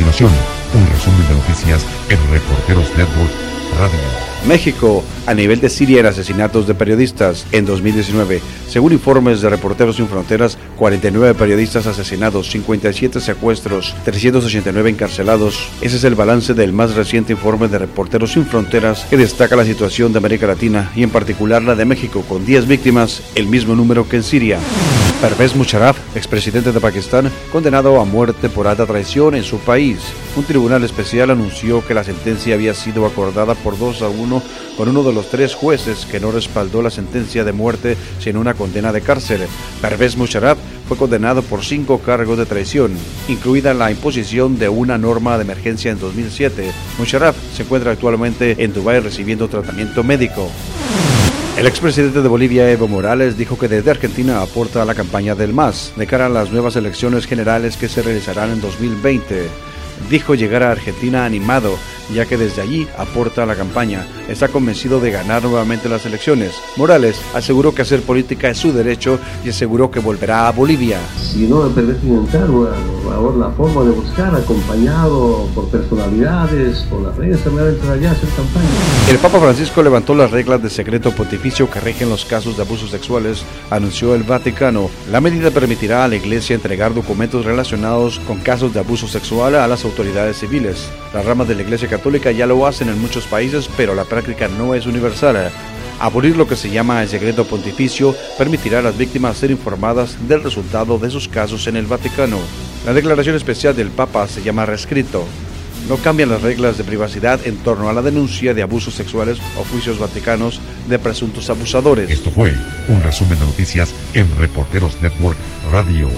continuación, un resumen de noticias en Reporteros Network Radio. México a nivel de Siria en asesinatos de periodistas en 2019. Según informes de Reporteros Sin Fronteras, 49 periodistas asesinados, 57 secuestros, 389 encarcelados. Ese es el balance del más reciente informe de Reporteros Sin Fronteras que destaca la situación de América Latina y en particular la de México con 10 víctimas, el mismo número que en Siria. Pervez Musharraf, expresidente de Pakistán, condenado a muerte por alta traición en su país. Un tribunal especial anunció que la sentencia había sido acordada por 2 a 1 con uno de los tres jueces que no respaldó la sentencia de muerte sino una condena de cárcel. Pervez Musharraf fue condenado por cinco cargos de traición, incluida la imposición de una norma de emergencia en 2007. Musharraf se encuentra actualmente en Dubái recibiendo tratamiento médico. El expresidente de Bolivia, Evo Morales, dijo que desde Argentina aporta a la campaña del MAS de cara a las nuevas elecciones generales que se realizarán en 2020. Dijo llegar a Argentina animado ya que desde allí aporta a la campaña. Está convencido de ganar nuevamente las elecciones. Morales aseguró que hacer política es su derecho y aseguró que volverá a Bolivia. Si no me permiten entrar, ahora la forma de buscar, acompañado por personalidades, por la prensa, me voy a entrar allá a hacer campaña. El Papa Francisco levantó las reglas de secreto pontificio que rigen los casos de abusos sexuales, anunció el Vaticano. La medida permitirá a la Iglesia entregar documentos relacionados con casos de abuso sexual a las autoridades civiles. Las ramas de la Iglesia Católica ya lo hacen en muchos países, pero la práctica no es universal. Abolir lo que se llama el secreto pontificio permitirá a las víctimas ser informadas del resultado de sus casos en el Vaticano. La declaración especial del Papa se llama rescrito. No cambian las reglas de privacidad en torno a la denuncia de abusos sexuales o juicios vaticanos de presuntos abusadores. Esto fue un resumen de noticias en Reporteros Network Radio.